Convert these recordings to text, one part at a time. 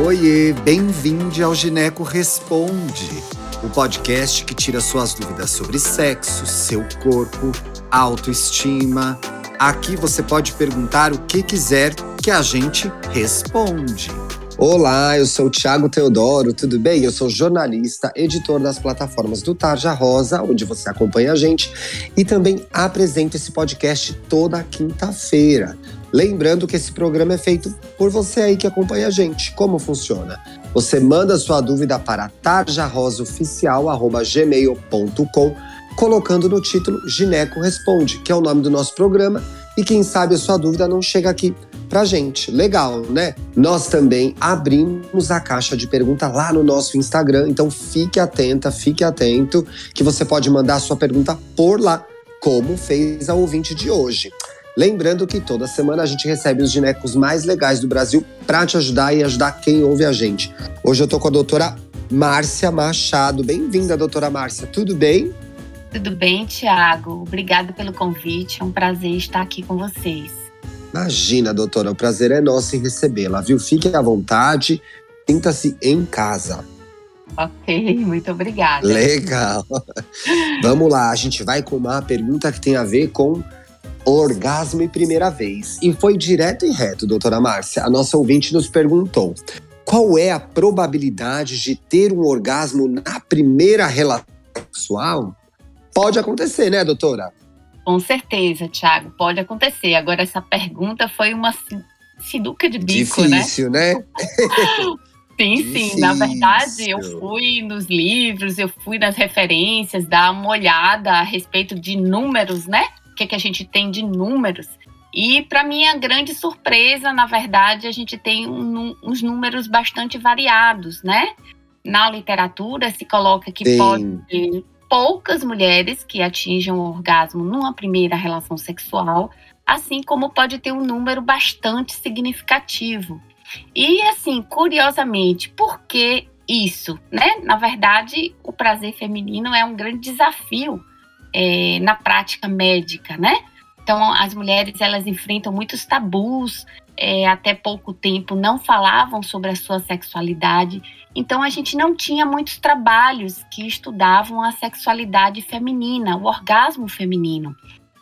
Oiê, bem-vindo ao Gineco Responde, o podcast que tira suas dúvidas sobre sexo, seu corpo, autoestima. Aqui você pode perguntar o que quiser que a gente responde. Olá, eu sou o Thiago Teodoro, tudo bem? Eu sou jornalista, editor das plataformas do Tarja Rosa, onde você acompanha a gente, e também apresento esse podcast toda quinta-feira. Lembrando que esse programa é feito por você aí que acompanha a gente. Como funciona? Você manda sua dúvida para tarjarosaoficial.gmail.com colocando no título Gineco Responde, que é o nome do nosso programa, e quem sabe a sua dúvida não chega aqui pra gente. Legal, né? Nós também abrimos a caixa de pergunta lá no nosso Instagram, então fique atenta, fique atento, que você pode mandar sua pergunta por lá, como fez a ouvinte de hoje. Lembrando que toda semana a gente recebe os ginecos mais legais do Brasil para te ajudar e ajudar quem ouve a gente. Hoje eu tô com a doutora Márcia Machado. Bem-vinda, doutora Márcia. Tudo bem? Tudo bem, Tiago. Obrigada pelo convite. É um prazer estar aqui com vocês. Imagina, doutora, o prazer é nosso em recebê-la, viu? Fique à vontade, sinta-se em casa. Ok, muito obrigada. Legal. Vamos lá, a gente vai com uma pergunta que tem a ver com orgasmo e primeira vez. E foi direto e reto, doutora Márcia. A nossa ouvinte nos perguntou: qual é a probabilidade de ter um orgasmo na primeira relação sexual? Pode acontecer, né, doutora? Com certeza, Thiago, pode acontecer. Agora, essa pergunta foi uma sinuca de bico, né? Difícil, né? né? sim, Difícil. sim. Na verdade, eu fui nos livros, eu fui nas referências, dar uma olhada a respeito de números, né? O que, que a gente tem de números. E, para minha grande surpresa, na verdade, a gente tem um, uns números bastante variados, né? Na literatura se coloca que pode poucas mulheres que atingem o orgasmo numa primeira relação sexual, assim como pode ter um número bastante significativo. E assim, curiosamente, por que isso? Né? Na verdade, o prazer feminino é um grande desafio é, na prática médica, né? Então, as mulheres elas enfrentam muitos tabus, é, até pouco tempo não falavam sobre a sua sexualidade então a gente não tinha muitos trabalhos que estudavam a sexualidade feminina, o orgasmo feminino.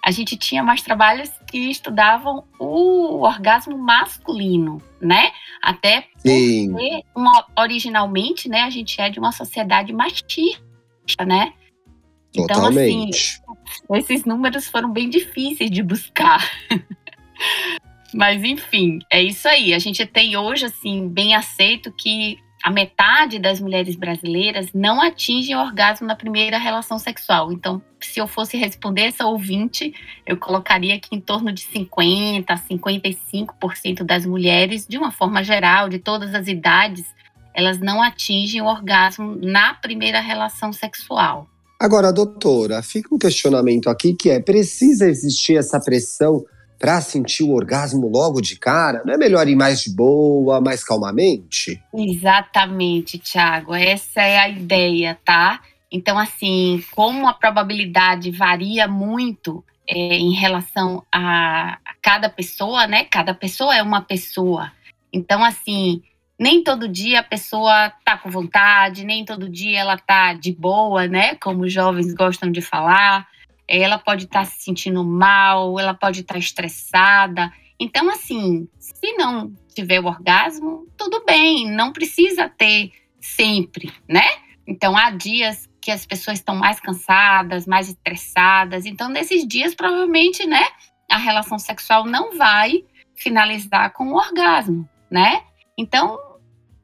A gente tinha mais trabalhos que estudavam o orgasmo masculino, né? Até porque uma, originalmente, né, a gente é de uma sociedade machista, né? Então, assim, esses números foram bem difíceis de buscar. Mas enfim, é isso aí. A gente tem hoje assim bem aceito que a metade das mulheres brasileiras não atingem o orgasmo na primeira relação sexual. Então, se eu fosse responder essa ouvinte, eu colocaria que em torno de 50% a 55% das mulheres, de uma forma geral, de todas as idades, elas não atingem o orgasmo na primeira relação sexual. Agora, doutora, fica um questionamento aqui que é: precisa existir essa pressão para sentir o orgasmo logo de cara? Não é melhor ir mais de boa, mais calmamente? Exatamente, Thiago. Essa é a ideia, tá? Então, assim, como a probabilidade varia muito é, em relação a cada pessoa, né? Cada pessoa é uma pessoa. Então, assim, nem todo dia a pessoa tá com vontade, nem todo dia ela tá de boa, né? Como os jovens gostam de falar ela pode estar tá se sentindo mal, ela pode estar tá estressada. Então, assim, se não tiver o orgasmo, tudo bem, não precisa ter sempre, né? Então, há dias que as pessoas estão mais cansadas, mais estressadas. Então, nesses dias, provavelmente, né, a relação sexual não vai finalizar com o orgasmo, né? Então,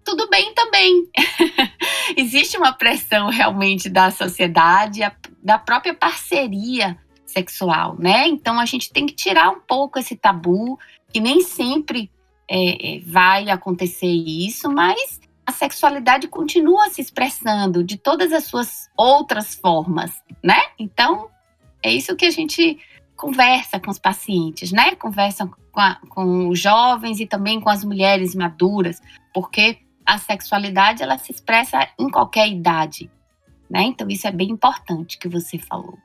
tudo bem também. Existe uma pressão realmente da sociedade, da própria parceria sexual, né? Então a gente tem que tirar um pouco esse tabu, que nem sempre é, é, vai acontecer isso, mas a sexualidade continua se expressando de todas as suas outras formas, né? Então é isso que a gente conversa com os pacientes, né? Conversa com, a, com os jovens e também com as mulheres maduras, porque a sexualidade ela se expressa em qualquer idade, né? Então isso é bem importante que você falou.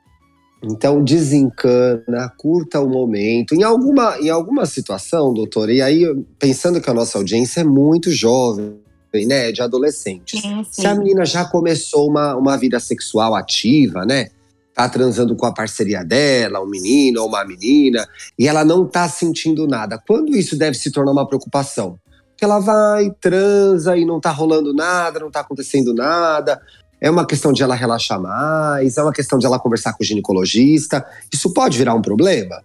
Então desencana, curta o momento. Em alguma, em alguma situação, doutora, e aí pensando que a nossa audiência é muito jovem, né? De adolescentes. Sim, sim. Se a menina já começou uma, uma vida sexual ativa, né? Tá transando com a parceria dela, um menino ou uma menina, e ela não tá sentindo nada. Quando isso deve se tornar uma preocupação? Porque ela vai, transa e não tá rolando nada, não tá acontecendo nada. É uma questão de ela relaxar mais, é uma questão de ela conversar com o ginecologista. Isso pode virar um problema?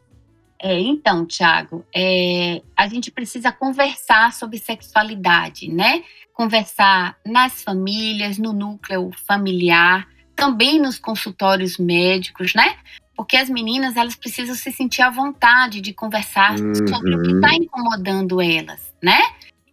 É, então, Tiago, é, a gente precisa conversar sobre sexualidade, né? Conversar nas famílias, no núcleo familiar, também nos consultórios médicos, né? Porque as meninas elas precisam se sentir à vontade de conversar uhum. sobre o que está incomodando elas, né?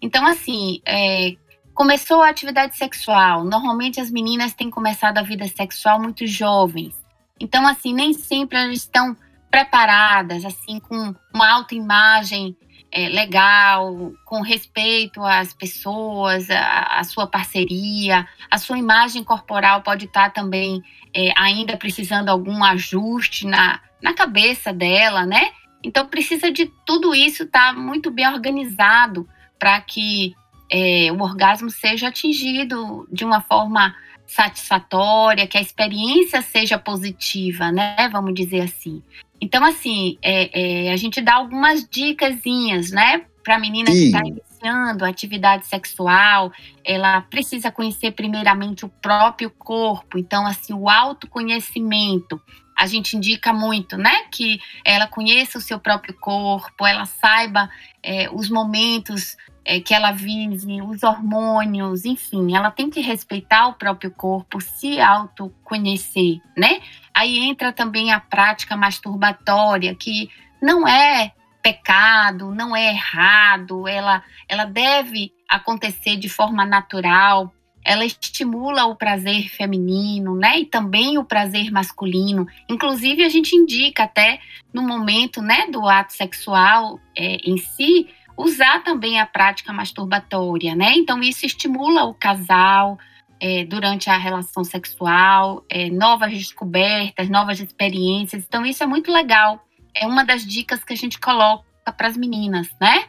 Então, assim, é, começou a atividade sexual. Normalmente as meninas têm começado a vida sexual muito jovens. Então, assim, nem sempre elas estão preparadas, assim, com uma autoimagem é, legal, com respeito às pessoas, a, sua parceria, a sua imagem corporal pode estar também é, ainda precisando algum ajuste na, na cabeça dela, né? Então precisa de tudo isso estar tá muito bem organizado para que é, o orgasmo seja atingido de uma forma satisfatória, que a experiência seja positiva, né? Vamos dizer assim. Então, assim, é, é, a gente dá algumas dicasinhas, né? Para a menina Sim. que está iniciando a atividade sexual, ela precisa conhecer primeiramente o próprio corpo. Então, assim, o autoconhecimento. A gente indica muito, né? Que ela conheça o seu próprio corpo, ela saiba é, os momentos é, que ela vive, os hormônios, enfim, ela tem que respeitar o próprio corpo, se autoconhecer, né? Aí entra também a prática masturbatória, que não é pecado, não é errado, ela, ela deve acontecer de forma natural, ela estimula o prazer feminino, né? E também o prazer masculino. Inclusive, a gente indica até no momento, né, do ato sexual é, em si, usar também a prática masturbatória, né? Então, isso estimula o casal é, durante a relação sexual, é, novas descobertas, novas experiências. Então, isso é muito legal. É uma das dicas que a gente coloca para as meninas, né?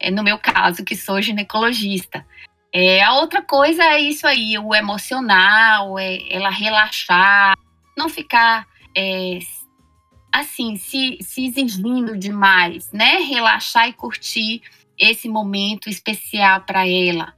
É, no meu caso, que sou ginecologista. É, a outra coisa é isso aí, o emocional, é ela relaxar, não ficar é, assim, se, se exigindo demais, né? Relaxar e curtir esse momento especial para ela.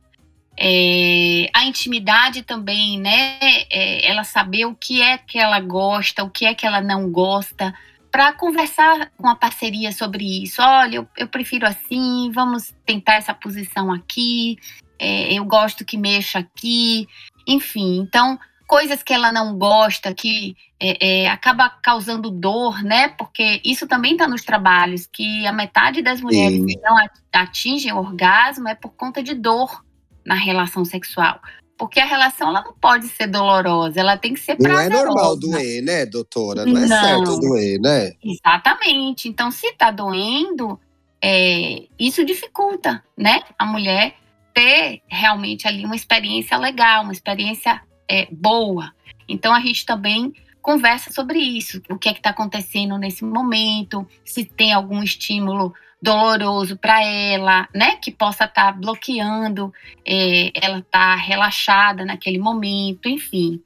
É, a intimidade também, né? É, ela saber o que é que ela gosta, o que é que ela não gosta, para conversar com a parceria sobre isso. Olha, eu, eu, prefiro assim, vamos tentar essa posição aqui, é, eu gosto que mexa aqui, enfim. Então, coisas que ela não gosta, que é, é, acaba causando dor, né? Porque isso também está nos trabalhos, que a metade das mulheres Sim. que não atingem o orgasmo é por conta de dor na relação sexual. Porque a relação ela não pode ser dolorosa, ela tem que ser prazerosa. Não é normal doer, né, doutora? Não, é não é certo doer, né? Exatamente. Então, se está doendo, é, isso dificulta, né? A mulher ter realmente ali uma experiência legal, uma experiência é, boa. Então a gente também conversa sobre isso, o que é que está acontecendo nesse momento, se tem algum estímulo doloroso para ela, né, que possa estar tá bloqueando, é, ela tá relaxada naquele momento, enfim.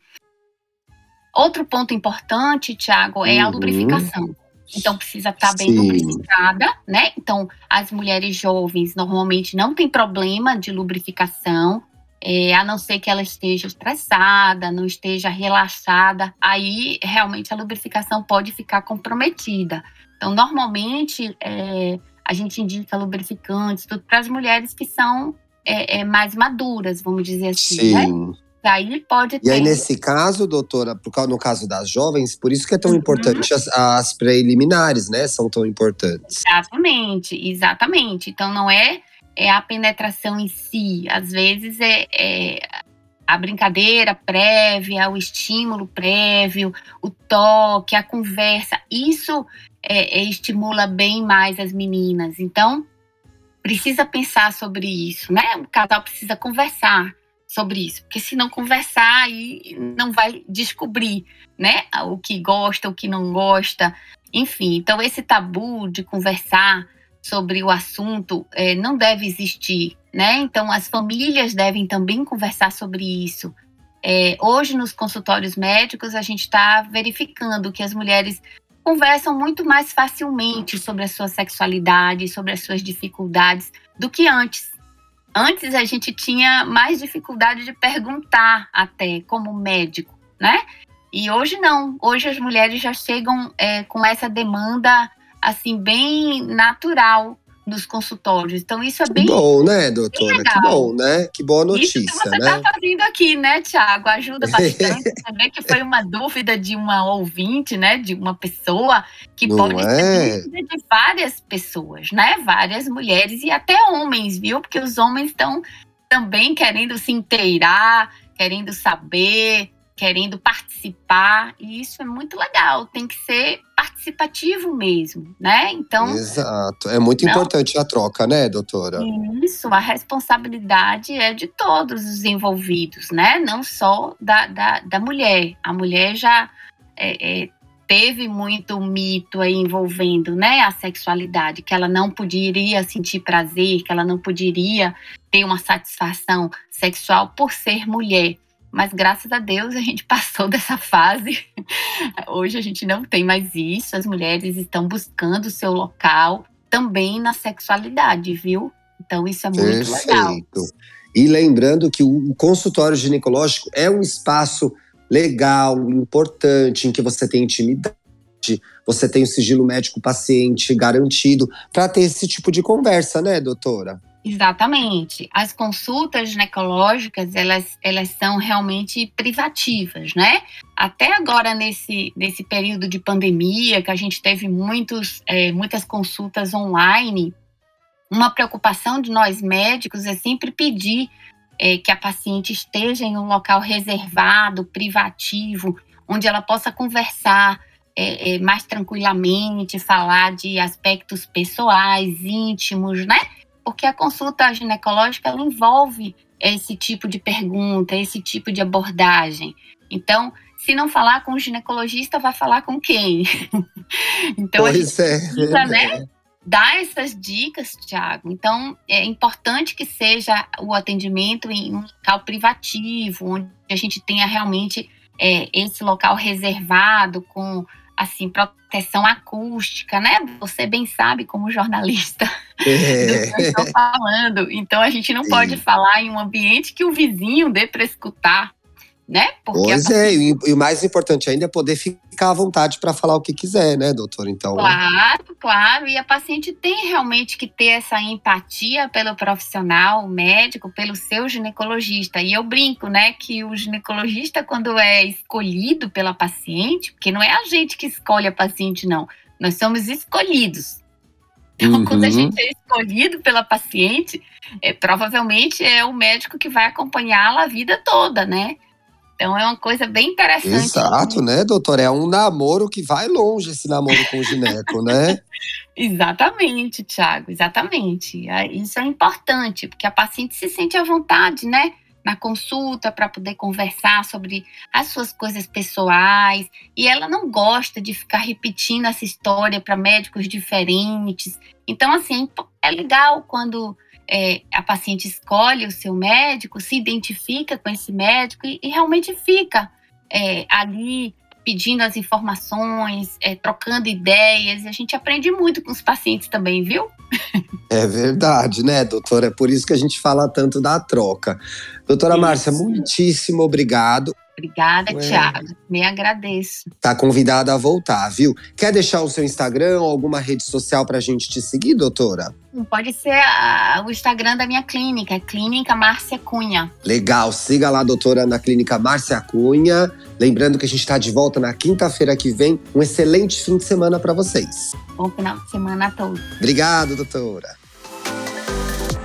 Outro ponto importante, Tiago, é a uhum. lubrificação. Então precisa estar tá bem Sim. lubrificada, né? Então as mulheres jovens normalmente não têm problema de lubrificação, é, a não ser que ela esteja estressada, não esteja relaxada, aí realmente a lubrificação pode ficar comprometida. Então, normalmente, é, a gente indica lubrificantes para as mulheres que são é, é, mais maduras, vamos dizer assim, né? Sim. né? E aí pode ter... E aí, nesse caso, doutora, no caso das jovens, por isso que é tão uhum. importante as, as preliminares, né? São tão importantes. Exatamente, exatamente. Então, não é é a penetração em si. Às vezes é, é a brincadeira prévia, o estímulo prévio, o toque, a conversa. Isso é, é, estimula bem mais as meninas. Então, precisa pensar sobre isso, né? O casal precisa conversar sobre isso, porque se não conversar, aí não vai descobrir, né? O que gosta, o que não gosta, enfim. Então, esse tabu de conversar sobre o assunto é, não deve existir, né? Então, as famílias devem também conversar sobre isso. É, hoje, nos consultórios médicos, a gente está verificando que as mulheres conversam muito mais facilmente sobre a sua sexualidade, sobre as suas dificuldades, do que antes. Antes a gente tinha mais dificuldade de perguntar até como médico, né? E hoje não. Hoje as mulheres já chegam é, com essa demanda assim bem natural nos consultórios. Então, isso é bem. Que bom, né, doutora? Que bom, né? Que boa notícia. Isso que você está né? fazendo aqui, né, Tiago? Ajuda bastante. Saber que foi uma dúvida de uma ouvinte, né? De uma pessoa que Não pode é? ser dúvida de várias pessoas, né? Várias mulheres e até homens, viu? Porque os homens estão também querendo se inteirar, querendo saber, querendo participar, e isso é muito legal, tem que ser participativo mesmo, né? Então. Exato. É muito não, importante a troca, né, doutora? Isso, a responsabilidade é de todos os envolvidos, né? Não só da, da, da mulher. A mulher já é, é, teve muito mito aí envolvendo né, a sexualidade, que ela não poderia sentir prazer, que ela não poderia ter uma satisfação sexual por ser mulher. Mas graças a Deus a gente passou dessa fase. Hoje a gente não tem mais isso. As mulheres estão buscando o seu local também na sexualidade, viu? Então isso é muito Perfeito. legal. E lembrando que o consultório ginecológico é um espaço legal, importante, em que você tem intimidade, você tem o sigilo médico paciente garantido para ter esse tipo de conversa, né, doutora? Exatamente. As consultas ginecológicas, elas, elas são realmente privativas, né? Até agora, nesse, nesse período de pandemia, que a gente teve muitos, é, muitas consultas online, uma preocupação de nós médicos é sempre pedir é, que a paciente esteja em um local reservado, privativo, onde ela possa conversar é, é mais tranquilamente, falar de aspectos pessoais, íntimos, né? Porque a consulta ginecológica envolve esse tipo de pergunta, esse tipo de abordagem. Então, se não falar com o ginecologista, vai falar com quem? então, pois a gente é. precisa, né, dar essas dicas, Tiago. Então, é importante que seja o atendimento em um local privativo, onde a gente tenha realmente é, esse local reservado com assim, proteção acústica, né? Você bem sabe como jornalista é. do que eu estou falando. Então a gente não pode falar em um ambiente que o vizinho dê para escutar né? Porque pois é, e, e, o mais importante ainda é poder ficar à vontade para falar o que quiser, né, doutor? Então. Claro, claro. E a paciente tem realmente que ter essa empatia pelo profissional, médico, pelo seu ginecologista. E eu brinco, né, que o ginecologista, quando é escolhido pela paciente, porque não é a gente que escolhe a paciente, não. Nós somos escolhidos. Então, uhum. quando a gente é escolhido pela paciente, é, provavelmente é o médico que vai acompanhá-la a vida toda, né? Então é uma coisa bem interessante. Exato, né, doutor? É um namoro que vai longe esse namoro com o gineco, né? exatamente, Tiago, exatamente. É, isso é importante, porque a paciente se sente à vontade, né? Na consulta para poder conversar sobre as suas coisas pessoais e ela não gosta de ficar repetindo essa história para médicos diferentes. Então, assim, é legal quando é, a paciente escolhe o seu médico, se identifica com esse médico e, e realmente fica é, ali pedindo as informações, é, trocando ideias. A gente aprende muito com os pacientes também, viu? É verdade, né, doutora? É por isso que a gente fala tanto da troca. Doutora isso. Márcia, muitíssimo obrigado. Obrigada, Ué. Tiago. Me agradeço. Tá convidada a voltar, viu? Quer deixar o seu Instagram ou alguma rede social pra gente te seguir, doutora? Pode ser a, o Instagram da minha clínica, Clínica Márcia Cunha. Legal, siga lá, doutora, na Clínica Márcia Cunha. Lembrando que a gente está de volta na quinta-feira que vem. Um excelente fim de semana para vocês. Bom final de semana a todos. Obrigado, doutora.